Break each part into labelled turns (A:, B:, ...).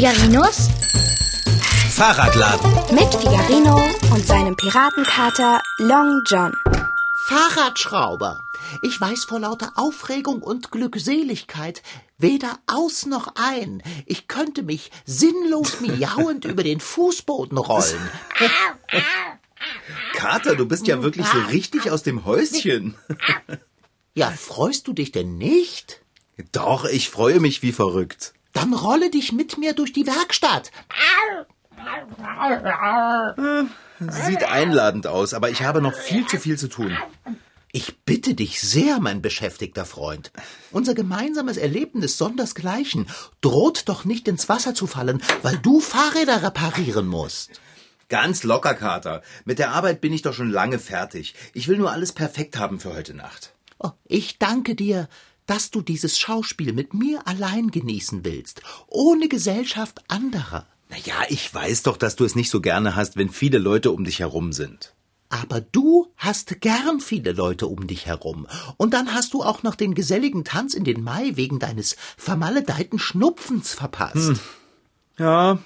A: Figarinos
B: Fahrradladen.
A: mit Figarino und seinem Piratenkater Long John.
C: Fahrradschrauber. Ich weiß vor lauter Aufregung und Glückseligkeit weder aus noch ein. Ich könnte mich sinnlos miauend über den Fußboden rollen.
B: Kater, du bist ja wirklich so richtig aus dem Häuschen.
C: Ja, freust du dich denn nicht?
B: Doch, ich freue mich wie verrückt.
C: Dann rolle dich mit mir durch die Werkstatt.
B: Sieht einladend aus, aber ich habe noch viel zu viel zu tun.
C: Ich bitte dich sehr, mein beschäftigter Freund. Unser gemeinsames Erlebnis sondersgleichen droht doch nicht ins Wasser zu fallen, weil du Fahrräder reparieren musst.
B: Ganz locker, Kater. Mit der Arbeit bin ich doch schon lange fertig. Ich will nur alles perfekt haben für heute Nacht.
C: Oh, ich danke dir, dass du dieses Schauspiel mit mir allein genießen willst, ohne Gesellschaft anderer.
B: Naja, ich weiß doch, dass du es nicht so gerne hast, wenn viele Leute um dich herum sind.
C: Aber du hast gern viele Leute um dich herum. Und dann hast du auch noch den geselligen Tanz in den Mai wegen deines vermaledeiten Schnupfens verpasst.
B: Ja,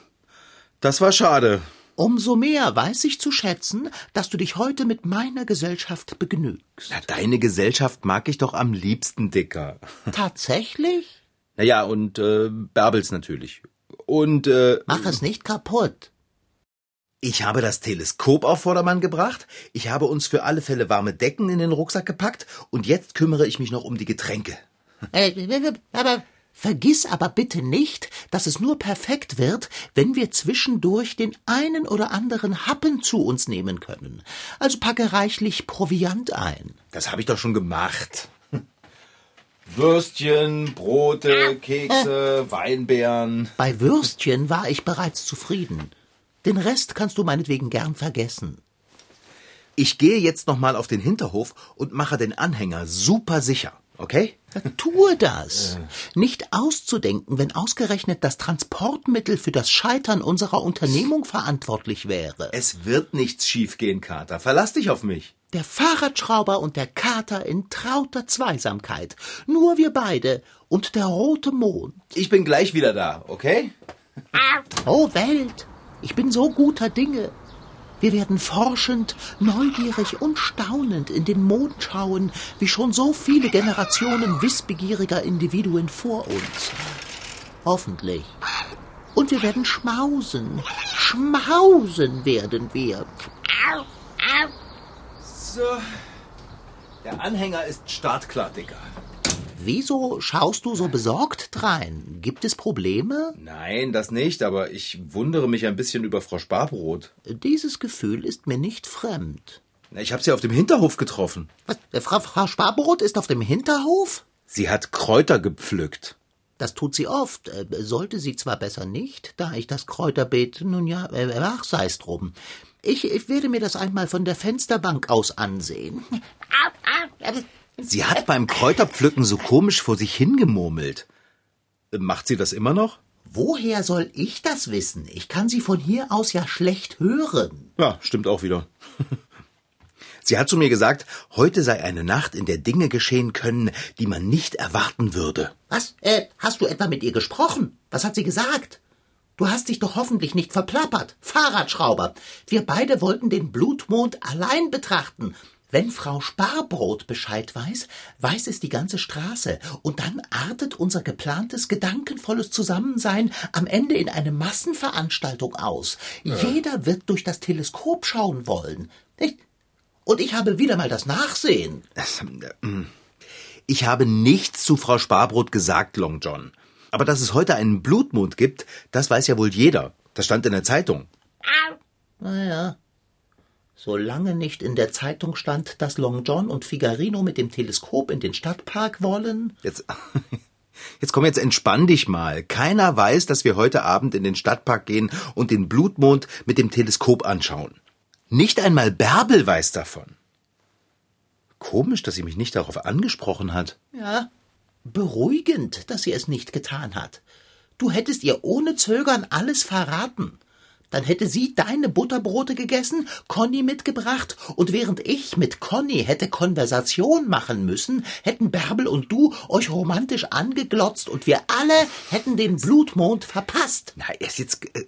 B: das war schade.
C: Umso mehr weiß ich zu schätzen, dass du dich heute mit meiner Gesellschaft begnügst.
B: Na, deine Gesellschaft mag ich doch am liebsten, Dicker.
C: Tatsächlich?
B: Naja, und äh, Bärbels natürlich. Und äh,
C: Mach es nicht kaputt.
B: ich habe das Teleskop auf Vordermann gebracht, ich habe uns für alle Fälle warme Decken in den Rucksack gepackt und jetzt kümmere ich mich noch um die Getränke.
C: Äh, aber vergiss aber bitte nicht, dass es nur perfekt wird, wenn wir zwischendurch den einen oder anderen Happen zu uns nehmen können. Also packe reichlich Proviant ein.
B: Das habe ich doch schon gemacht. Würstchen, Brote, Kekse, Weinbeeren.
C: Bei Würstchen war ich bereits zufrieden. Den Rest kannst du meinetwegen gern vergessen.
B: Ich gehe jetzt noch mal auf den Hinterhof und mache den Anhänger super sicher, okay?
C: Tue das. Nicht auszudenken, wenn ausgerechnet das Transportmittel für das Scheitern unserer Unternehmung verantwortlich wäre.
B: Es wird nichts schiefgehen, Kater. Verlass dich auf mich.
C: Der Fahrradschrauber und der Kater in trauter Zweisamkeit. Nur wir beide und der rote Mond.
B: Ich bin gleich wieder da, okay?
C: Oh Welt, ich bin so guter Dinge. Wir werden forschend, neugierig und staunend in den Mond schauen, wie schon so viele Generationen wissbegieriger Individuen vor uns. Hoffentlich. Und wir werden schmausen. Schmausen werden wir.
B: So. Der Anhänger ist startklar, Dicker.
C: Wieso schaust du so besorgt drein? Gibt es Probleme?
B: Nein, das nicht, aber ich wundere mich ein bisschen über Frau Sparbrot.
C: Dieses Gefühl ist mir nicht fremd.
B: Na, Ich habe sie auf dem Hinterhof getroffen.
C: Was, äh, Frau, Frau Sparbrot ist auf dem Hinterhof?
B: Sie hat Kräuter gepflückt.
C: Das tut sie oft. Äh, Sollte sie zwar besser nicht, da ich das Kräuterbeet, nun ja, äh, ach, sei's drum. Ich, ich werde mir das einmal von der Fensterbank aus ansehen.
B: Sie hat beim Kräuterpflücken so komisch vor sich hingemurmelt. Macht sie das immer noch?
C: Woher soll ich das wissen? Ich kann sie von hier aus ja schlecht hören.
B: Ja, stimmt auch wieder. Sie hat zu mir gesagt, heute sei eine Nacht, in der Dinge geschehen können, die man nicht erwarten würde.
C: Was? Äh, hast du etwa mit ihr gesprochen? Was hat sie gesagt? Du hast dich doch hoffentlich nicht verplappert. Fahrradschrauber. Wir beide wollten den Blutmond allein betrachten. Wenn Frau Sparbrot Bescheid weiß, weiß es die ganze Straße. Und dann artet unser geplantes, gedankenvolles Zusammensein am Ende in eine Massenveranstaltung aus. Jeder wird durch das Teleskop schauen wollen. Nicht? Und ich habe wieder mal das Nachsehen.
B: Ich habe nichts zu Frau Sparbrot gesagt, Long John. Aber dass es heute einen Blutmond gibt, das weiß ja wohl jeder. Das stand in der Zeitung.
C: Naja. Solange nicht in der Zeitung stand, dass Long John und Figarino mit dem Teleskop in den Stadtpark wollen.
B: Jetzt, jetzt komm, jetzt entspann dich mal. Keiner weiß, dass wir heute Abend in den Stadtpark gehen und den Blutmond mit dem Teleskop anschauen. Nicht einmal Bärbel weiß davon. Komisch, dass sie mich nicht darauf angesprochen hat.
C: Ja, beruhigend, dass sie es nicht getan hat. Du hättest ihr ohne Zögern alles verraten. Dann hätte sie deine Butterbrote gegessen, Conny mitgebracht, und während ich mit Conny hätte Konversation machen müssen, hätten Bärbel und du euch romantisch angeglotzt und wir alle hätten den Blutmond verpasst.
B: Na, erst jetzt. Äh,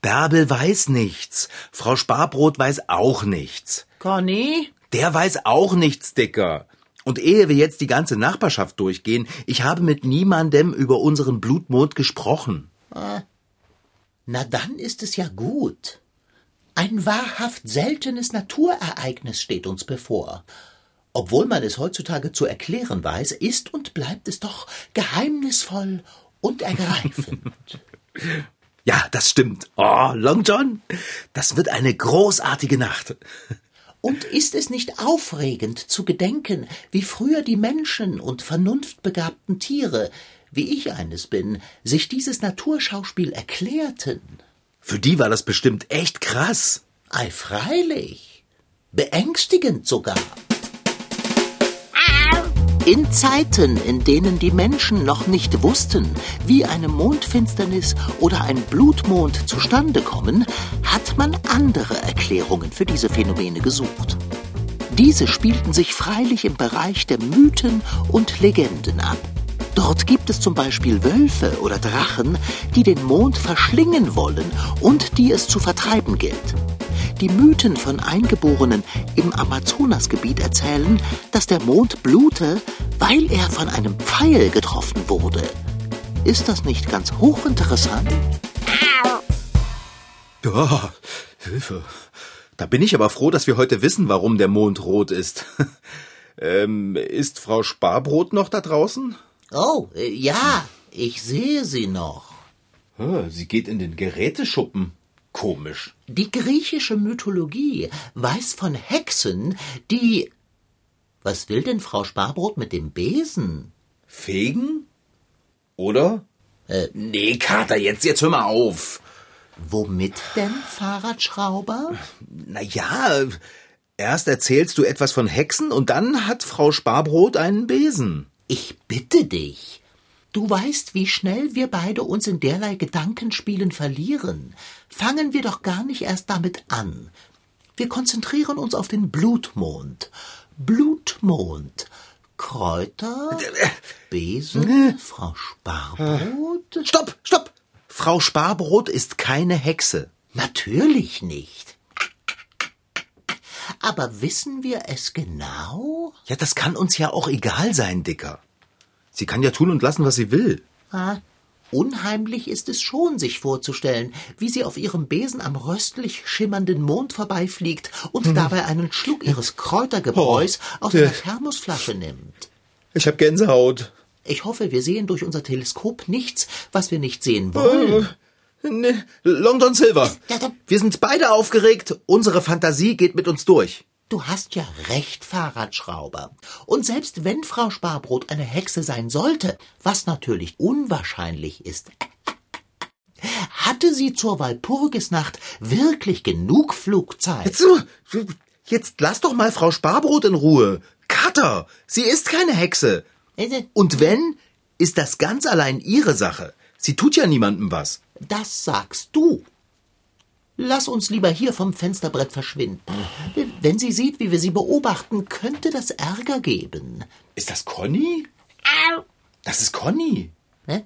B: Bärbel weiß nichts. Frau Sparbrot weiß auch nichts.
C: Conny?
B: Der weiß auch nichts, Dicker. Und ehe wir jetzt die ganze Nachbarschaft durchgehen, ich habe mit niemandem über unseren Blutmond gesprochen.
C: Na dann ist es ja gut. Ein wahrhaft seltenes Naturereignis steht uns bevor. Obwohl man es heutzutage zu erklären weiß, ist und bleibt es doch geheimnisvoll und ergreifend.
B: Ja, das stimmt. Oh, Long John, das wird eine großartige Nacht.
C: Und ist es nicht aufregend zu gedenken, wie früher die Menschen und vernunftbegabten Tiere, wie ich eines bin, sich dieses Naturschauspiel erklärten?
B: Für die war das bestimmt echt krass.
C: Ei, freilich. Beängstigend sogar. In Zeiten, in denen die Menschen noch nicht wussten, wie eine Mondfinsternis oder ein Blutmond zustande kommen, hat man andere Erklärungen für diese Phänomene gesucht. Diese spielten sich freilich im Bereich der Mythen und Legenden ab. Dort gibt es zum Beispiel Wölfe oder Drachen, die den Mond verschlingen wollen und die es zu vertreiben gilt. Die Mythen von Eingeborenen im Amazonasgebiet erzählen, dass der Mond blute, weil er von einem Pfeil getroffen wurde. Ist das nicht ganz hochinteressant?
B: Ja, Hilfe. Da bin ich aber froh, dass wir heute wissen, warum der Mond rot ist. ähm, ist Frau Sparbrot noch da draußen?
C: Oh, äh, ja, ich sehe sie noch.
B: Sie geht in den Geräteschuppen. Komisch.
C: Die griechische Mythologie weiß von Hexen, die. Was will denn Frau Sparbrot mit dem Besen?
B: Fegen? Oder?
C: Äh,
B: Nee, Kater, jetzt, jetzt hör mal auf.
C: womit denn, Fahrradschrauber?
B: Na ja, erst erzählst du etwas von Hexen und dann hat Frau Sparbrot einen Besen.
C: Ich bitte dich. Du weißt, wie schnell wir beide uns in derlei Gedankenspielen verlieren. Fangen wir doch gar nicht erst damit an. Wir konzentrieren uns auf den Blutmond. Blutmond. Kräuter, Besen, Frau Sparbrot?
B: Stopp, stopp! Frau Sparbrot ist keine Hexe.
C: Natürlich nicht. Aber wissen wir es genau?
B: Ja, das kann uns ja auch egal sein, Dicker. Sie kann ja tun und lassen, was sie will.
C: Ah, unheimlich ist es schon, sich vorzustellen, wie sie auf ihrem Besen am röstlich schimmernden Mond vorbeifliegt und dabei einen Schluck ihres Kräutergebräus aus einer Thermosflasche nimmt.
B: Ich hab Gänsehaut.
C: Ich hoffe, wir sehen durch unser Teleskop nichts, was wir nicht sehen wollen.
B: Nee, Long John Silver. Wir sind beide aufgeregt. Unsere Fantasie geht mit uns durch.
C: Du hast ja recht, Fahrradschrauber. Und selbst wenn Frau Sparbrot eine Hexe sein sollte, was natürlich unwahrscheinlich ist, hatte sie zur Walpurgisnacht wirklich genug Flugzeit?
B: Jetzt, jetzt lass doch mal Frau Sparbrot in Ruhe. Kater, sie ist keine Hexe. Und wenn, ist das ganz allein ihre Sache. Sie tut ja niemandem was.
C: Das sagst du. Lass uns lieber hier vom Fensterbrett verschwinden. Wenn sie sieht, wie wir sie beobachten, könnte das Ärger geben.
B: Ist das Conny? Das ist Conny.
C: Hä?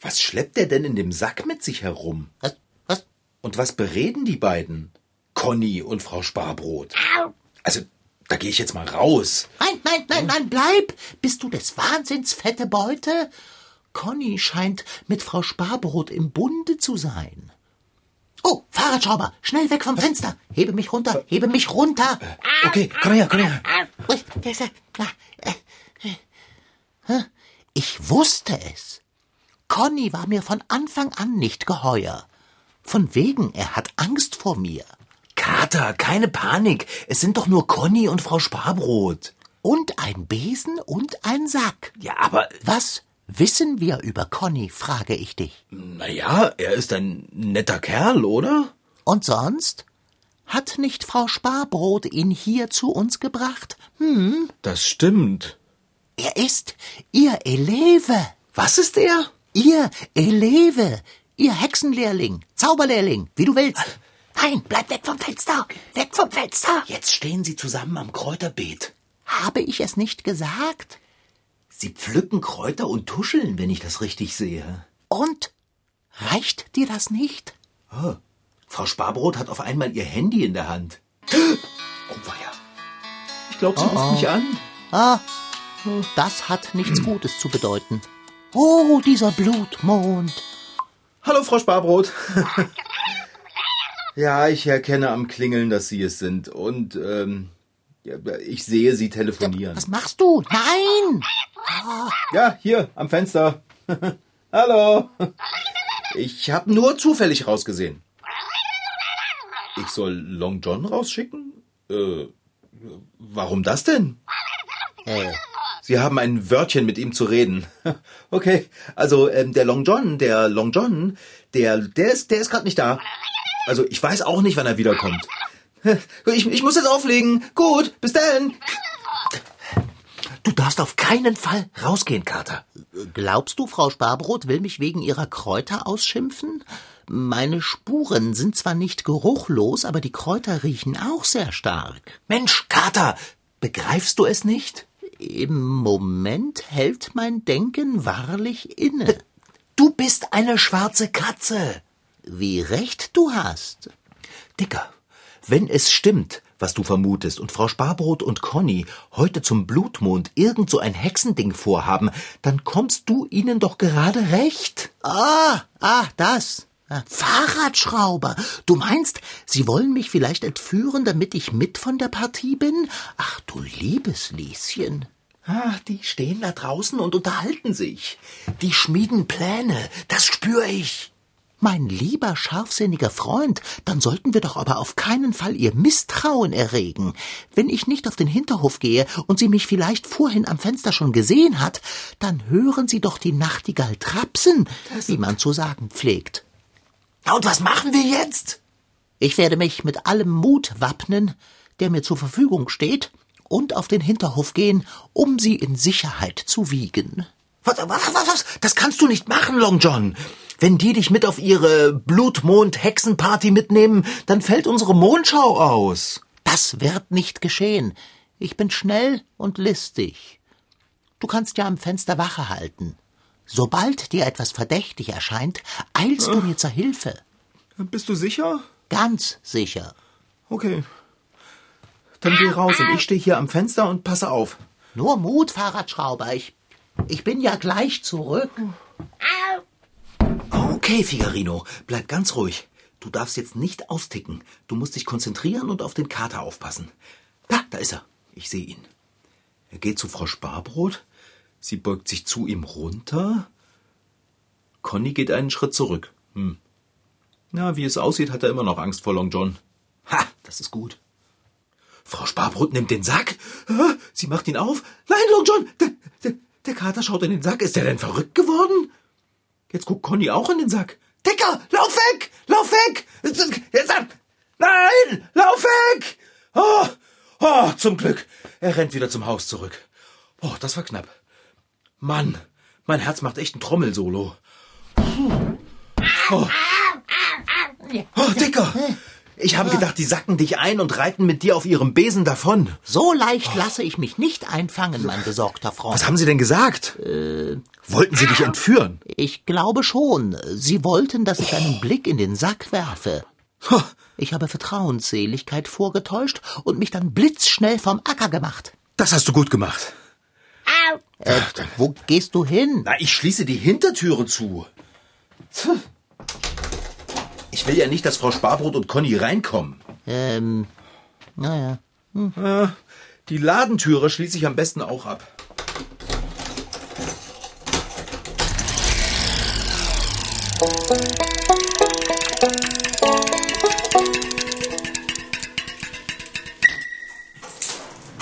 B: Was schleppt er denn in dem Sack mit sich herum?
C: Was? Was?
B: Und was bereden die beiden? Conny und Frau Sparbrot. Also, da gehe ich jetzt mal raus.
C: Nein, nein, nein, nein, bleib! Bist du des Wahnsinns, fette Beute? Conny scheint mit Frau Sparbrot im Bunde zu sein. Oh, Fahrradschrauber, schnell weg vom Fenster! Hebe mich runter, hebe mich runter!
B: Okay, komm her, komm her.
C: Ich wusste es. Conny war mir von Anfang an nicht geheuer. Von wegen, er hat Angst vor mir.
B: Kater, keine Panik. Es sind doch nur Conny und Frau Sparbrot.
C: Und ein Besen und ein Sack.
B: Ja, aber,
C: Was wissen wir über Conny, frage ich dich.
B: naja, er ist ein netter Kerl, oder?
C: Und sonst? Hat nicht Frau Sparbrot ihn hier zu uns gebracht? Hm,
B: Das stimmt.
C: er ist ihr Eleve.
B: Was ist er?
C: Ihr Eleve. Ihr Hexenlehrling, Zauberlehrling, wie du willst. Nein, bleib weg vom Fenster! Weg vom Fenster!
B: Jetzt stehen sie zusammen am Kräuterbeet.
C: Habe ich es nicht gesagt?
B: Sie pflücken Kräuter und tuscheln, wenn ich das richtig sehe.
C: Und? Reicht dir das nicht?
B: Oh, Frau Sparbrot hat auf einmal ihr Handy in der Hand. Oh, weia. Ich glaube, sie
C: Oh,
B: ruft
C: oh.
B: mich an.
C: Ah, das hat nichts Gutes zu bedeuten. Oh, dieser Blutmond.
B: Hallo, Frau Sparbrot. ja, ich erkenne am Klingeln, dass Sie es sind. Und ähm, ich sehe Sie telefonieren.
C: Was machst du? Nein!
B: Ja, hier, am Fenster. Hallo. Ich habe nur zufällig rausgesehen. Ich soll Long John rausschicken? Äh, warum das denn?
C: Äh,
B: Sie haben ein Wörtchen mit ihm zu reden. Okay, also ähm, der Long John, der Long John, der, der ist, der ist gerade nicht da. Also ich weiß auch nicht, wann er wiederkommt. Ich, ich muss jetzt auflegen. Gut, bis dann. Du darfst auf keinen Fall rausgehen, Kater.
C: glaubst du, Frau Sparbrot will mich wegen ihrer Kräuter ausschimpfen? Meine Spuren sind zwar nicht geruchlos, aber die Kräuter riechen auch sehr stark.
B: Mensch, Kater, begreifst du es nicht?
C: Im Moment hält mein Denken wahrlich inne.
B: Du bist eine schwarze Katze.
C: Wie recht du hast.
B: Dicker, wenn es stimmt, was du vermutest, und Frau Sparbrot und Conny heute zum Blutmond irgend so ein Hexending vorhaben, dann kommst du ihnen doch gerade recht.
C: Ah, ah, das. Ah, Fahrradschrauber. Du meinst, sie wollen mich vielleicht entführen, damit ich mit von der Partie bin? Ach du liebes Lieschen.
B: Ah, die stehen da draußen und unterhalten sich. Die schmieden Pläne, das spür ich.
C: Mein lieber scharfsinniger Freund, dann sollten wir doch aber auf keinen Fall ihr Misstrauen erregen. Wenn ich nicht auf den Hinterhof gehe und sie mich vielleicht vorhin am Fenster schon gesehen hat, dann hören sie doch die Nachtigall trapsen, wie man zu sagen pflegt.
B: Ja, und was machen wir jetzt?
C: Ich werde mich mit allem Mut wappnen, der mir zur Verfügung steht, und auf den Hinterhof gehen, um sie in Sicherheit zu wiegen.
B: Was, was, was, was? Das kannst du nicht machen, Long John. Wenn die dich mit auf ihre Blutmond-Hexenparty mitnehmen, dann fällt unsere Mondschau aus.
C: Das wird nicht geschehen. Ich bin schnell und listig. Du kannst ja am Fenster Wache halten. Sobald dir etwas verdächtig erscheint, eilst du mir zur Hilfe.
B: Bist du sicher?
C: Ganz sicher.
B: Okay. Dann geh raus und ich stehe hier am Fenster und passe auf.
C: Nur Mut, Fahrradschrauber. Ich, ich bin ja gleich zurück.
B: Okay, Figarino, bleib ganz ruhig. Du darfst jetzt nicht austicken. Du musst dich konzentrieren und auf den Kater aufpassen. Da, da ist er. Ich sehe ihn. Er geht zu Frau Sparbrot. Sie beugt sich zu ihm runter. Conny geht einen Schritt zurück. Hm. Na, wie es aussieht, hat er immer noch Angst vor Long John. Ha, das ist gut. Frau Sparbrot nimmt den Sack. Sie macht ihn auf. Nein, Long John, der, der, der Kater schaut in den Sack. Ist der denn verrückt geworden? Jetzt guckt Conny auch in den Sack. Dicker, lauf weg! Lauf weg! Jetzt ab! Nein! Lauf weg! Oh, oh, zum Glück. Er rennt wieder zum Haus zurück. Oh, das war knapp. Mann, mein Herz macht echt ein Trommelsolo. Oh, oh Dicker! Ich habe gedacht, die sacken dich ein und reiten mit dir auf ihrem Besen davon.
C: So leicht lasse ich mich nicht einfangen, mein besorgter Freund.
B: Was haben sie denn gesagt? Wollten sie dich entführen?
C: Ich glaube schon. Sie wollten, dass ich einen Blick in den Sack werfe. Ich habe Vertrauensseligkeit vorgetäuscht und mich dann blitzschnell vom Acker gemacht.
B: Das hast du gut gemacht.
C: Äh, wo gehst du hin?
B: Na, ich schließe die Hintertüre zu. Ich will ja nicht, dass Frau Sparbrot und Conny reinkommen.
C: Ähm, naja.
B: Die Ladentüre schließe ich am besten auch ab.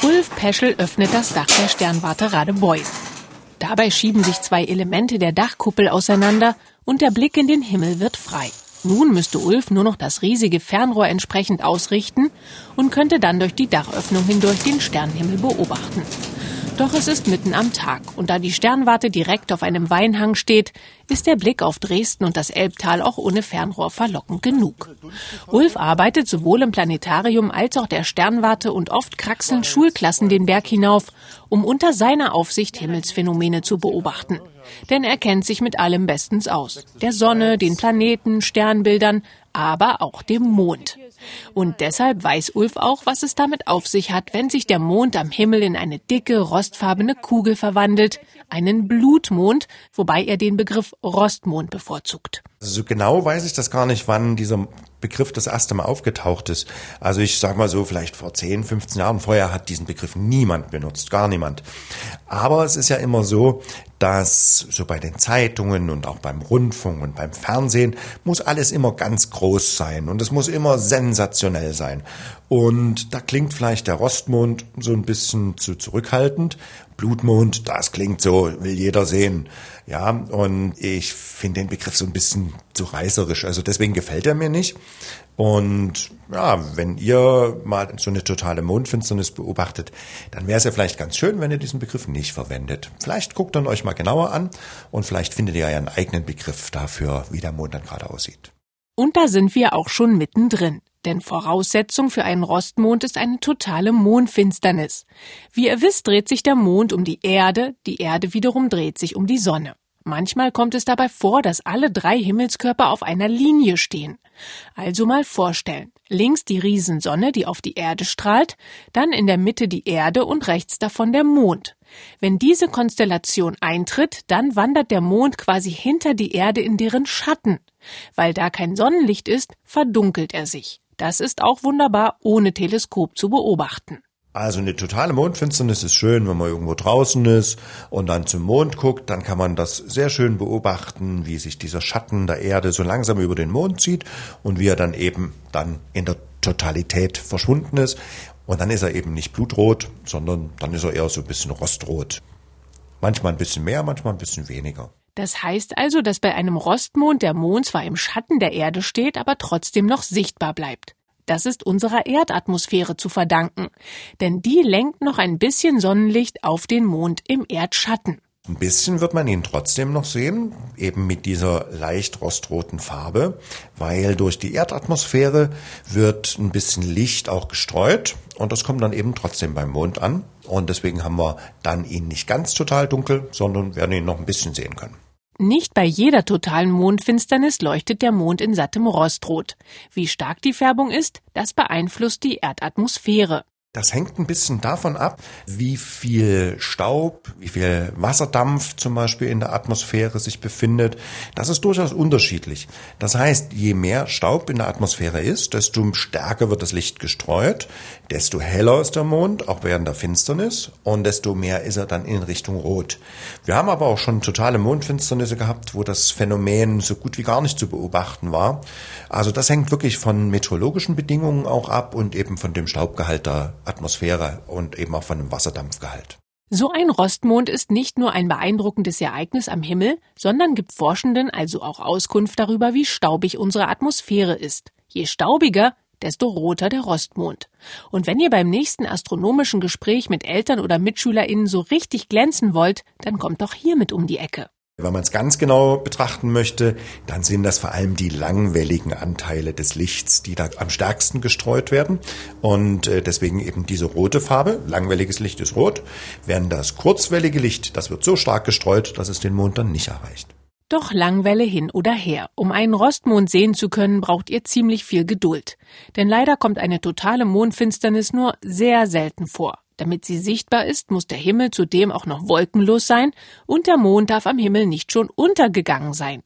D: Ulf Peschel öffnet das Dach der Sternwarte Radebeul. Dabei schieben sich zwei Elemente der Dachkuppel auseinander und der Blick in den Himmel wird frei. Nun müsste Ulf nur noch das riesige Fernrohr entsprechend ausrichten und könnte dann durch die Dachöffnung hindurch den Sternenhimmel beobachten. Doch es ist mitten am Tag und da die Sternwarte direkt auf einem Weinhang steht, ist der Blick auf Dresden und das Elbtal auch ohne Fernrohr verlockend genug. Ulf arbeitet sowohl im Planetarium als auch der Sternwarte und oft kraxeln Schulklassen den Berg hinauf, um unter seiner Aufsicht Himmelsphänomene zu beobachten. Denn er kennt sich mit allem bestens aus. Der Sonne, den Planeten, Sternbildern, aber auch dem Mond. Und deshalb weiß Ulf auch, was es damit auf sich hat, wenn sich der Mond am Himmel in eine dicke, rostfarbene Kugel verwandelt, einen Blutmond, wobei er den Begriff Rostmond bevorzugt.
E: So genau weiß ich das gar nicht, wann dieser Begriff das erste Mal aufgetaucht ist. Also ich sag mal so, vielleicht vor 10, 15 Jahren vorher hat diesen Begriff niemand benutzt, gar niemand. Aber es ist ja immer so, dass so bei den Zeitungen und auch beim Rundfunk und beim Fernsehen muss alles immer ganz groß sein und es muss immer sensationell sein. Und da klingt vielleicht der Rostmond so ein bisschen zu zurückhaltend. Blutmond, das klingt so, will jeder sehen. Ja, und ich finde den Begriff so ein bisschen zu reißerisch. Also deswegen gefällt er mir nicht. Und ja, wenn ihr mal so eine totale Mondfinsternis beobachtet, dann wäre es ja vielleicht ganz schön, wenn ihr diesen Begriff nicht verwendet. Vielleicht guckt dann euch mal genauer an und vielleicht findet ihr ja einen eigenen Begriff dafür, wie der Mond dann gerade aussieht.
D: Und da sind wir auch schon mittendrin. Denn Voraussetzung für einen Rostmond ist eine totale Mondfinsternis. Wie ihr wisst, dreht sich der Mond um die Erde, die Erde wiederum dreht sich um die Sonne. Manchmal kommt es dabei vor, dass alle drei Himmelskörper auf einer Linie stehen. Also mal vorstellen. Links die Riesensonne, die auf die Erde strahlt, dann in der Mitte die Erde und rechts davon der Mond. Wenn diese Konstellation eintritt, dann wandert der Mond quasi hinter die Erde in deren Schatten. Weil da kein Sonnenlicht ist, verdunkelt er sich. Das ist auch wunderbar ohne Teleskop zu beobachten.
E: Also eine totale Mondfinsternis ist schön, wenn man irgendwo draußen ist und dann zum Mond guckt, dann kann man das sehr schön beobachten, wie sich dieser Schatten der Erde so langsam über den Mond zieht und wie er dann eben dann in der Totalität verschwunden ist. Und dann ist er eben nicht blutrot, sondern dann ist er eher so ein bisschen rostrot. Manchmal ein bisschen mehr, manchmal ein bisschen weniger.
D: Das heißt also, dass bei einem Rostmond der Mond zwar im Schatten der Erde steht, aber trotzdem noch sichtbar bleibt. Das ist unserer Erdatmosphäre zu verdanken, denn die lenkt noch ein bisschen Sonnenlicht auf den Mond im Erdschatten.
E: Ein bisschen wird man ihn trotzdem noch sehen, eben mit dieser leicht rostroten Farbe, weil durch die Erdatmosphäre wird ein bisschen Licht auch gestreut und das kommt dann eben trotzdem beim Mond an und deswegen haben wir dann ihn nicht ganz total dunkel, sondern werden ihn noch ein bisschen sehen können.
D: Nicht bei jeder totalen Mondfinsternis leuchtet der Mond in sattem Rostrot. Wie stark die Färbung ist, das beeinflusst die Erdatmosphäre.
E: Das hängt ein bisschen davon ab, wie viel Staub, wie viel Wasserdampf zum Beispiel in der Atmosphäre sich befindet. Das ist durchaus unterschiedlich. Das heißt, je mehr Staub in der Atmosphäre ist, desto stärker wird das Licht gestreut, desto heller ist der Mond, auch während der Finsternis, und desto mehr ist er dann in Richtung Rot. Wir haben aber auch schon totale Mondfinsternisse gehabt, wo das Phänomen so gut wie gar nicht zu beobachten war. Also das hängt wirklich von meteorologischen Bedingungen auch ab und eben von dem Staubgehalt der Atmosphäre und eben auch von dem Wasserdampfgehalt.
D: So ein Rostmond ist nicht nur ein beeindruckendes Ereignis am Himmel, sondern gibt Forschenden also auch Auskunft darüber, wie staubig unsere Atmosphäre ist. Je staubiger, desto roter der Rostmond. Und wenn ihr beim nächsten astronomischen Gespräch mit Eltern oder MitschülerInnen so richtig glänzen wollt, dann kommt doch hier mit um die Ecke.
E: Wenn man es ganz genau betrachten möchte, dann sind das vor allem die langwelligen Anteile des Lichts, die da am stärksten gestreut werden. Und äh, deswegen eben diese rote Farbe. Langwelliges Licht ist rot. Während das kurzwellige Licht, das wird so stark gestreut, dass es den Mond dann nicht erreicht.
D: Doch Langwelle hin oder her. Um einen Rostmond sehen zu können, braucht ihr ziemlich viel Geduld. Denn leider kommt eine totale Mondfinsternis nur sehr selten vor. Damit sie sichtbar ist, muss der Himmel zudem auch noch wolkenlos sein und der Mond darf am Himmel nicht schon untergegangen sein.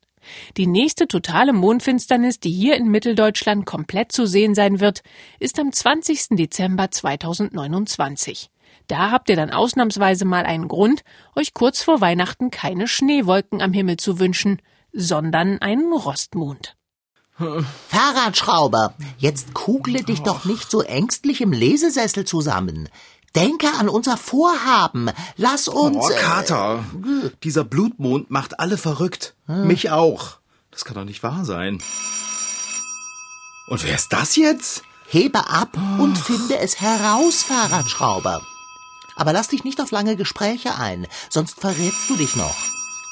D: Die nächste totale Mondfinsternis, die hier in Mitteldeutschland komplett zu sehen sein wird, ist am 20. Dezember 2029. Da habt ihr dann ausnahmsweise mal einen Grund, euch kurz vor Weihnachten keine Schneewolken am Himmel zu wünschen, sondern einen Rostmond.
C: Fahrradschrauber, jetzt kugle dich doch nicht so ängstlich im Lesesessel zusammen. Denke an unser Vorhaben. Lass uns.
B: Oh, Kater. Äh, dieser Blutmond macht alle verrückt. Hm. Mich auch. Das kann doch nicht wahr sein. Und wer ist das jetzt?
C: Hebe ab oh. und finde es heraus, Fahrradschrauber. Aber lass dich nicht auf lange Gespräche ein, sonst verrätst du dich noch.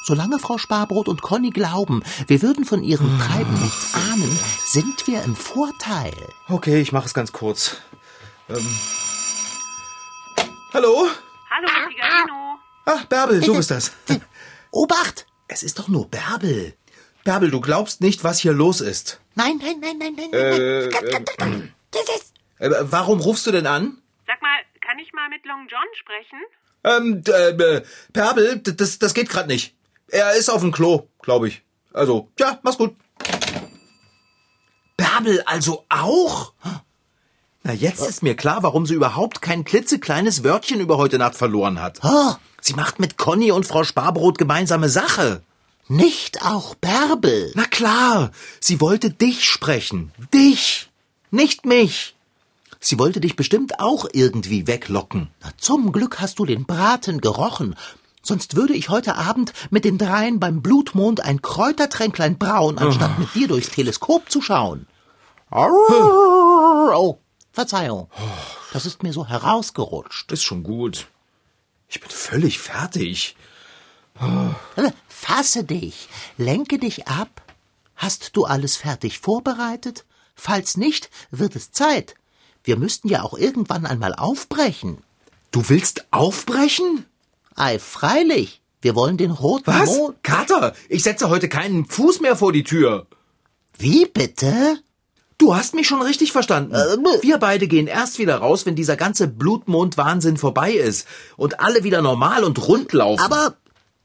C: Solange Frau Sparbrot und Conny glauben, wir würden von ihrem Treiben nichts ahnen, sind wir im Vorteil.
B: Okay, ich mache es ganz kurz. Ähm. Hallo?
F: Hallo, Figarino.
B: Ah, Bärbel, du bist das.
C: Obacht!
B: Es ist doch nur Bärbel. Bärbel, du glaubst nicht, was hier los ist.
C: Nein, nein, nein, nein, nein,
B: Äh,
C: nein. Das ist
B: Äh, warum rufst du denn an?
F: Sag mal, kann ich mal mit Long John sprechen?
B: Ähm, äh, Bärbel, das, das geht gerade nicht. Er ist auf dem Klo, glaube ich. Also, ja, mach's gut. Bärbel also auch? Na, jetzt ist mir klar, warum sie überhaupt kein klitzekleines Wörtchen über heute Nacht verloren hat.
C: Oh,
B: Sie macht mit Conny und Frau Sparbrot gemeinsame Sache.
C: nicht auch Bärbel.
B: Na klar, sie wollte dich sprechen. Dich, nicht mich. Sie wollte dich bestimmt auch irgendwie weglocken.
C: Na, zum Glück hast du den Braten gerochen. Sonst würde ich heute Abend mit den dreien beim Blutmond ein Kräutertränklein brauen, anstatt mit dir durchs Teleskop zu schauen. Oh, Verzeihung. Das ist mir so herausgerutscht.
B: Ist schon gut. Ich bin völlig fertig.
C: Äh, Fasse dich, lenke dich ab. Hast du alles fertig vorbereitet? Falls nicht, wird es Zeit. Wir müssten ja auch irgendwann einmal aufbrechen.
B: Du willst aufbrechen?
C: Ei, freilich. Wir wollen den roten
B: Was?
C: Mond.
B: Kater, ich setze heute keinen Fuß mehr vor die Tür.
C: Wie bitte?
B: Du hast mich schon richtig verstanden.
C: Äh,
B: Wir beide gehen erst wieder raus, wenn dieser ganze Blutmond-Wahnsinn vorbei ist und alle wieder normal und rund laufen.
C: Aber,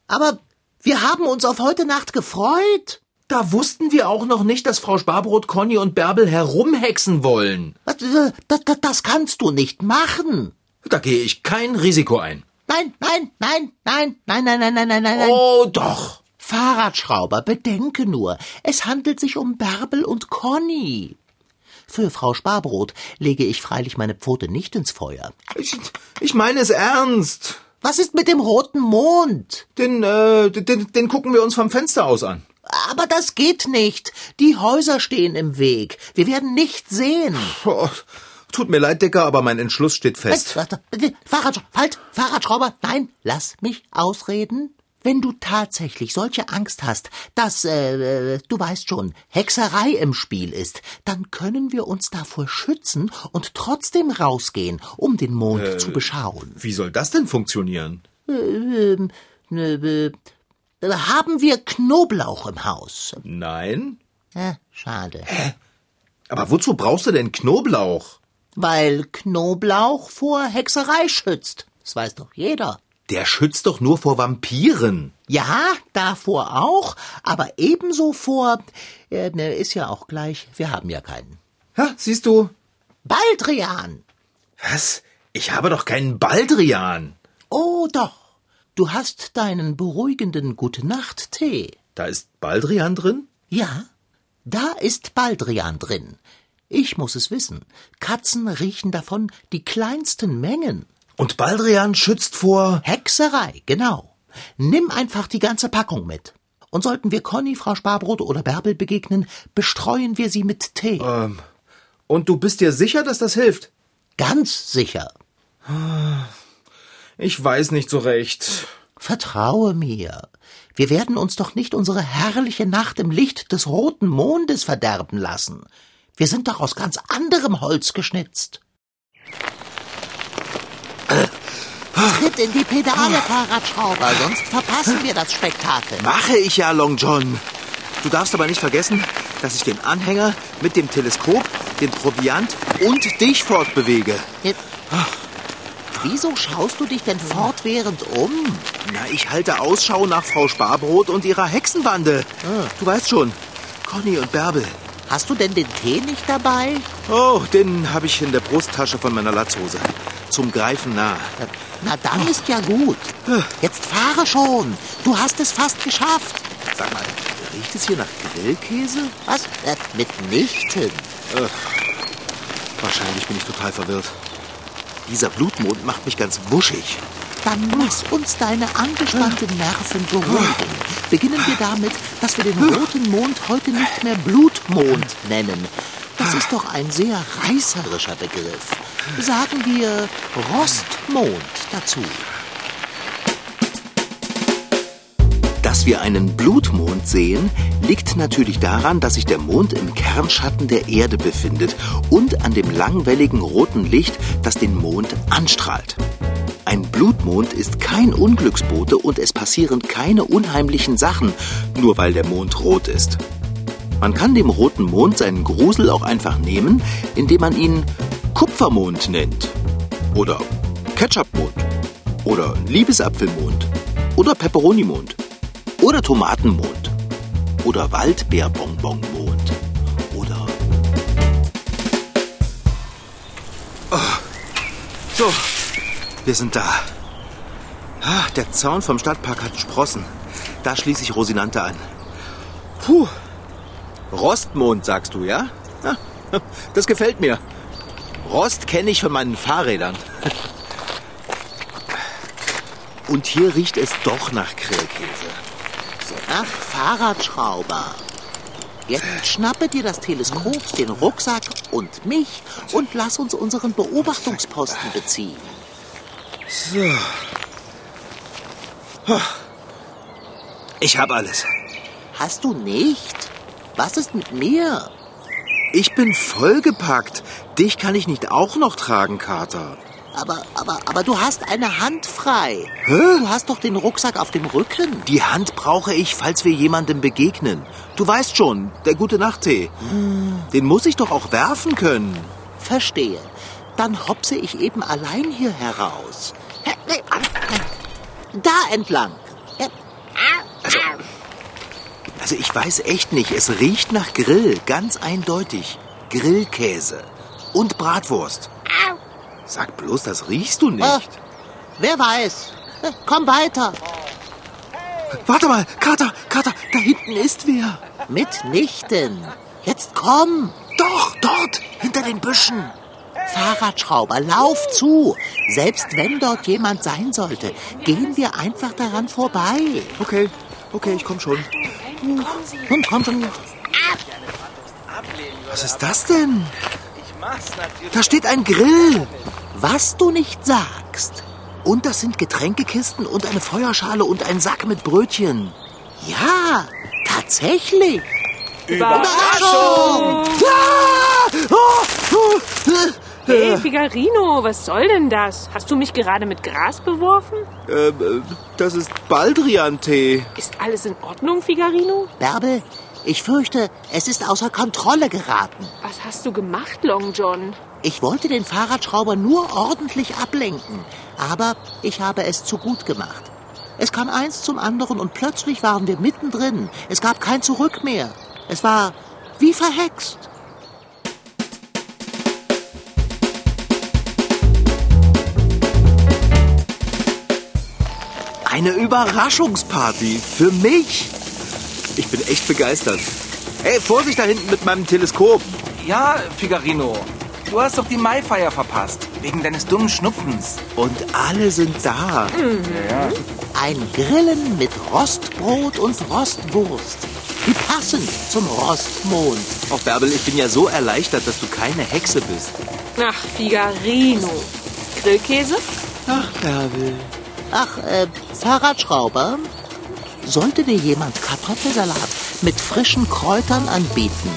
C: aber, wir haben uns auf heute Nacht gefreut.
B: da wussten wir auch noch nicht, dass Frau Sparbrot, Conny und Bärbel herumhexen wollen.
C: Äh, Das, das, das kannst du nicht machen.
B: Da gehe ich kein Risiko ein.
C: Nein, nein, nein, nein, nein, nein, nein, nein, nein, nein, nein.
B: Oh, doch.
C: Fahrradschrauber, bedenke nur, es handelt sich um Bärbel und Conny. Für Frau Sparbrot lege ich freilich meine Pfote nicht ins Feuer.
B: Ich, ich meine es ernst.
C: Was ist mit dem roten Mond?
B: Den, äh, den, den gucken wir uns vom Fenster aus an.
C: Aber das geht nicht. Die Häuser stehen im Weg. Wir werden nicht sehen.
B: Oh, tut mir leid, Decker, aber mein Entschluss steht fest.
C: Warte, bitte, Fahrrad, halt, Fahrradschrauber, nein, lass mich ausreden. Wenn du tatsächlich solche Angst hast, dass, äh, du weißt schon, Hexerei im Spiel ist, dann können wir uns davor schützen und trotzdem rausgehen, um den Mond zu beschauen.
B: Wie soll das denn funktionieren?
C: Ähm, äh, äh, haben wir Knoblauch im Haus?
B: Nein.
C: Äh, schade.
B: Aber wozu brauchst du denn Knoblauch?
C: Weil Knoblauch vor Hexerei schützt. Das weiß doch jeder.
B: Der schützt doch nur vor Vampiren.
C: Ja, davor auch, aber ebenso vor, äh, ne, ist ja auch gleich, wir haben ja keinen.
B: Ja, siehst du?
C: Baldrian!
B: Was? Ich habe doch keinen Baldrian.
C: Oh doch, du hast deinen beruhigenden Gute-Nacht-Tee.
B: Da ist Baldrian drin?
C: Ja, da ist Baldrian drin. Ich muss es wissen. Katzen riechen davon die kleinsten Mengen.
B: Und Baldrian schützt vor.
C: Hexerei, genau. Nimm einfach die ganze Packung mit. Und sollten wir Conny, Frau Sparbrot oder Bärbel begegnen, bestreuen wir sie mit Tee.
B: Und du bist dir sicher, dass das hilft?
C: Ganz sicher.
B: Ich weiß nicht so recht.
C: Vertraue mir. Wir werden uns doch nicht unsere herrliche Nacht im Licht des roten Mondes verderben lassen. Wir sind doch aus ganz anderem Holz geschnitzt. Tritt in die Pedale, Fahrradschrauber, sonst verpassen wir das Spektakel.
B: Mache ich ja, Long John. Du darfst aber nicht vergessen, dass ich den Anhänger mit dem Teleskop, den Proviant und dich fortbewege.
C: Wieso schaust du dich denn fortwährend um?
B: Na, ich halte Ausschau nach Frau Sparbrot und ihrer Hexenbande. Du weißt schon, Conny und Bärbel.
C: Hast du denn den Tee nicht dabei?
B: Oh, den habe ich in der Brusttasche von meiner Latzhose. Zum Greifen nah.
C: Na, dann ist ja gut. Jetzt fahre schon. Du hast es fast geschafft.
B: Sag mal, riecht es hier nach Grillkäse?
C: Was? Äh, mitnichten.
B: Wahrscheinlich bin ich total verwirrt. Dieser Blutmond macht mich ganz wuschig.
C: Dann lass uns deine angespannten Nerven beruhigen. Beginnen wir damit, dass wir den roten Mond heute nicht mehr Blutmond nennen. Das ist doch ein sehr reißerischer Begriff. Sagen wir Rostmond dazu.
B: Dass wir einen Blutmond sehen, liegt natürlich daran, dass sich der Mond im Kernschatten der Erde befindet und an dem langwelligen roten Licht, das den Mond anstrahlt. Ein Blutmond ist kein Unglücksbote und es passieren keine unheimlichen Sachen, nur weil der Mond rot ist. Man kann dem roten Mond seinen Grusel auch einfach nehmen, indem man ihn Kupfermond nennt. Oder Ketchupmond. Oder Liebesapfelmond. Oder Peperonimond. Oder Tomatenmond. Oder Waldbeerbonbonmond. Oder. Oh. So, wir sind da. Der Zaun vom Stadtpark hat Sprossen. Da schließe ich Rosinante an. Puh. Rostmond, sagst du, ja das gefällt mir. Rost kenne ich von meinen Fahrrädern. Und hier riecht es doch nach Grillkäse.
C: Ach, Fahrradschrauber. Jetzt schnappe dir das Teleskop, den Rucksack und mich und lass uns unseren Beobachtungsposten beziehen.
B: So. Ich habe alles.
C: Hast du nicht? Was ist mit mir?
B: Ich bin vollgepackt. Dich kann ich nicht auch noch tragen, Kater.
C: Aber, aber, aber du hast eine Hand frei.
B: Hä?
C: Du hast doch den Rucksack auf dem Rücken.
B: Die Hand brauche ich, falls wir jemandem begegnen. Du weißt schon, der gute Nachttee. Den muss ich doch auch werfen können.
C: Verstehe. Dann hopse ich eben allein hier heraus. Da entlang.
B: Also, ich weiß echt nicht. Es riecht nach Grill, ganz eindeutig. Grillkäse und Bratwurst. Sag bloß, das riechst du nicht.
C: Ach, wer weiß. Komm weiter.
B: Warte mal, Kater, Kater, da hinten ist wer.
C: Mitnichten. Jetzt komm.
B: Doch, dort, hinter den Büschen.
C: Fahrradschrauber, lauf zu. Selbst wenn dort jemand sein sollte, gehen wir einfach daran vorbei.
B: Okay, okay, ich komm schon.
C: Nun komm schon.
B: Was ist das denn? Da steht ein Grill.
C: Was du nicht sagst.
B: Und das sind Getränkekisten und eine Feuerschale und ein Sack mit Brötchen.
C: Ja, tatsächlich.
F: Überraschung!
B: Ah! Oh, oh,
F: Hey, Figarino, was soll denn das? Hast du mich gerade mit Gras beworfen?
B: äh, äh, das ist Baldrian-Tee.
F: Ist alles in Ordnung, Figarino?
C: Bärbel, ich fürchte, es ist außer Kontrolle geraten.
F: Was hast du gemacht, Long John?
C: Ich wollte den Fahrradschrauber nur ordentlich ablenken, aber ich habe es zu gut gemacht. Es kam eins zum anderen und plötzlich waren wir mittendrin. Es gab kein Zurück mehr. Es war wie verhext.
B: Eine Überraschungsparty für mich. Ich bin echt begeistert. Hey, Vorsicht da hinten mit meinem Teleskop.
G: Ja, Figarino. Du hast doch die Maifeier verpasst. Wegen deines dummen Schnupfens.
B: Und alle sind da.
C: Ein Grillen mit Rostbrot und Rostwurst. Wie passend zum Rostmond.
B: Auch Bärbel, ich bin ja so erleichtert, dass du keine Hexe bist.
F: Ach, Figarino. Grillkäse?
B: Ach, Bärbel.
C: Ach, äh, Fahrradschrauber, sollte dir jemand Kartoffelsalat mit frischen Kräutern anbieten,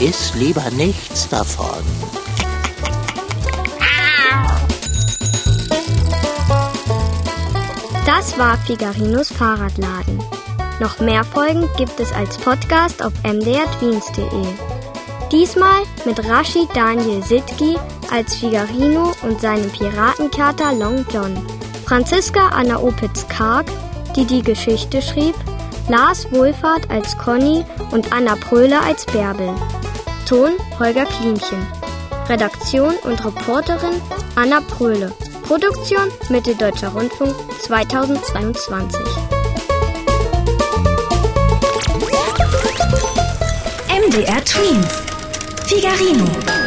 C: iss lieber nichts davon.
H: Das war Figarinos Fahrradladen. Noch mehr Folgen gibt es als Podcast auf mdrtweens.de. Diesmal mit Rashid Daniel Sitki als Figarino und seinem Piratenkater Long John. Franziska Anna Opitz-Karg, die die Geschichte schrieb, Lars Wohlfahrt als Conny und Anna Pröhler als Bärbel. Ton Holger Klimchen. Redaktion und Reporterin Anna Pröhle. Produktion Mitteldeutscher Rundfunk 2022.
A: MDR Twins. Figarino.